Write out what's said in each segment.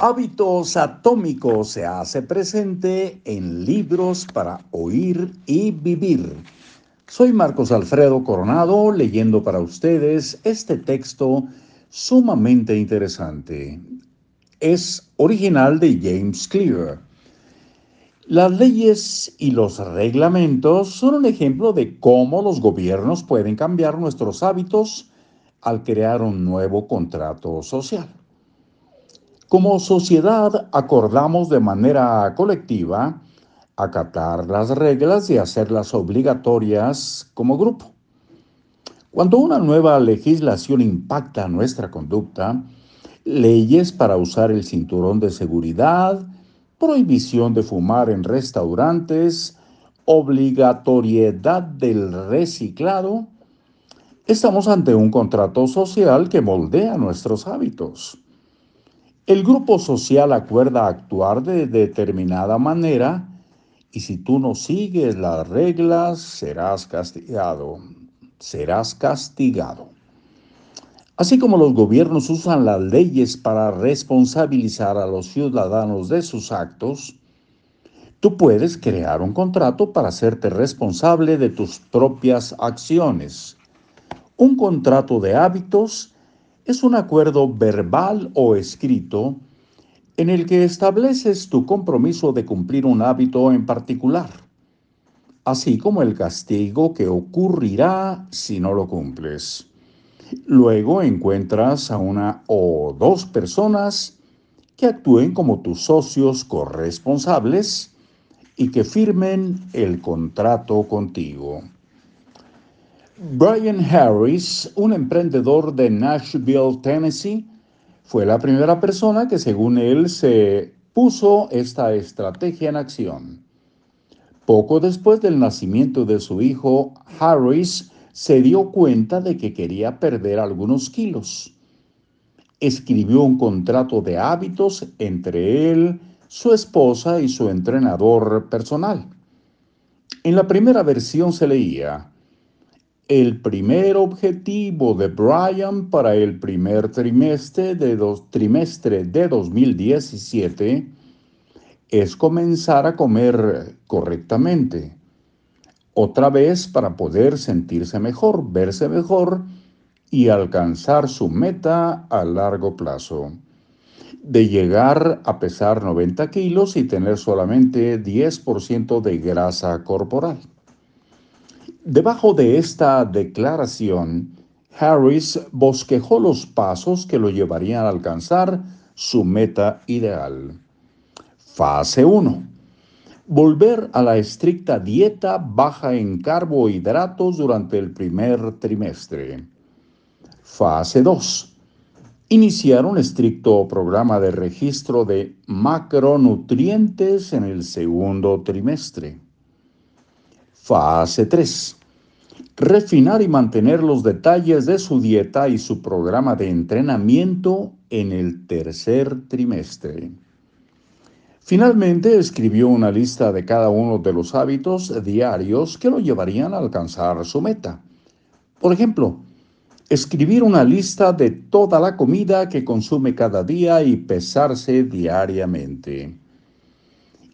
Hábitos Atómicos se hace presente en libros para oír y vivir. Soy Marcos Alfredo Coronado leyendo para ustedes este texto sumamente interesante. Es original de James Clear. Las leyes y los reglamentos son un ejemplo de cómo los gobiernos pueden cambiar nuestros hábitos al crear un nuevo contrato social. Como sociedad acordamos de manera colectiva acatar las reglas y hacerlas obligatorias como grupo. Cuando una nueva legislación impacta nuestra conducta, leyes para usar el cinturón de seguridad, prohibición de fumar en restaurantes, obligatoriedad del reciclado, estamos ante un contrato social que moldea nuestros hábitos. El grupo social acuerda actuar de determinada manera y si tú no sigues las reglas serás castigado. Serás castigado. Así como los gobiernos usan las leyes para responsabilizar a los ciudadanos de sus actos, tú puedes crear un contrato para hacerte responsable de tus propias acciones. Un contrato de hábitos es un acuerdo verbal o escrito en el que estableces tu compromiso de cumplir un hábito en particular, así como el castigo que ocurrirá si no lo cumples. Luego encuentras a una o dos personas que actúen como tus socios corresponsables y que firmen el contrato contigo. Brian Harris, un emprendedor de Nashville, Tennessee, fue la primera persona que según él se puso esta estrategia en acción. Poco después del nacimiento de su hijo, Harris se dio cuenta de que quería perder algunos kilos. Escribió un contrato de hábitos entre él, su esposa y su entrenador personal. En la primera versión se leía, el primer objetivo de Brian para el primer trimestre de, trimestre de 2017 es comenzar a comer correctamente. Otra vez para poder sentirse mejor, verse mejor y alcanzar su meta a largo plazo. De llegar a pesar 90 kilos y tener solamente 10% de grasa corporal. Debajo de esta declaración, Harris bosquejó los pasos que lo llevarían a alcanzar su meta ideal. Fase 1. Volver a la estricta dieta baja en carbohidratos durante el primer trimestre. Fase 2. Iniciar un estricto programa de registro de macronutrientes en el segundo trimestre. Fase 3. Refinar y mantener los detalles de su dieta y su programa de entrenamiento en el tercer trimestre. Finalmente escribió una lista de cada uno de los hábitos diarios que lo llevarían a alcanzar su meta. Por ejemplo, escribir una lista de toda la comida que consume cada día y pesarse diariamente.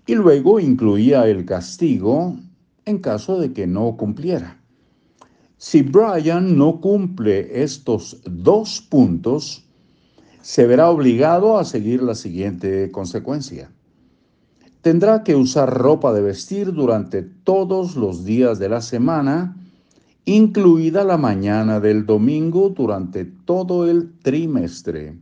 Y luego incluía el castigo en caso de que no cumpliera. Si Brian no cumple estos dos puntos, se verá obligado a seguir la siguiente consecuencia. Tendrá que usar ropa de vestir durante todos los días de la semana, incluida la mañana del domingo durante todo el trimestre.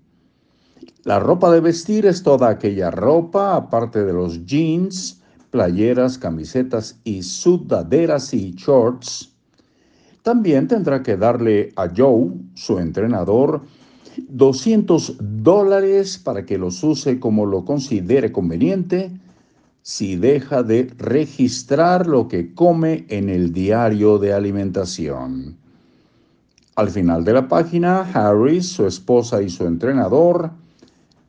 La ropa de vestir es toda aquella ropa, aparte de los jeans, playeras, camisetas y sudaderas y shorts. También tendrá que darle a Joe, su entrenador, 200 dólares para que los use como lo considere conveniente si deja de registrar lo que come en el diario de alimentación. Al final de la página, Harris, su esposa y su entrenador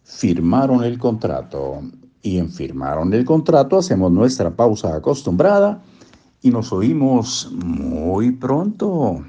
firmaron el contrato y en firmaron el contrato, hacemos nuestra pausa acostumbrada y nos oímos muy pronto.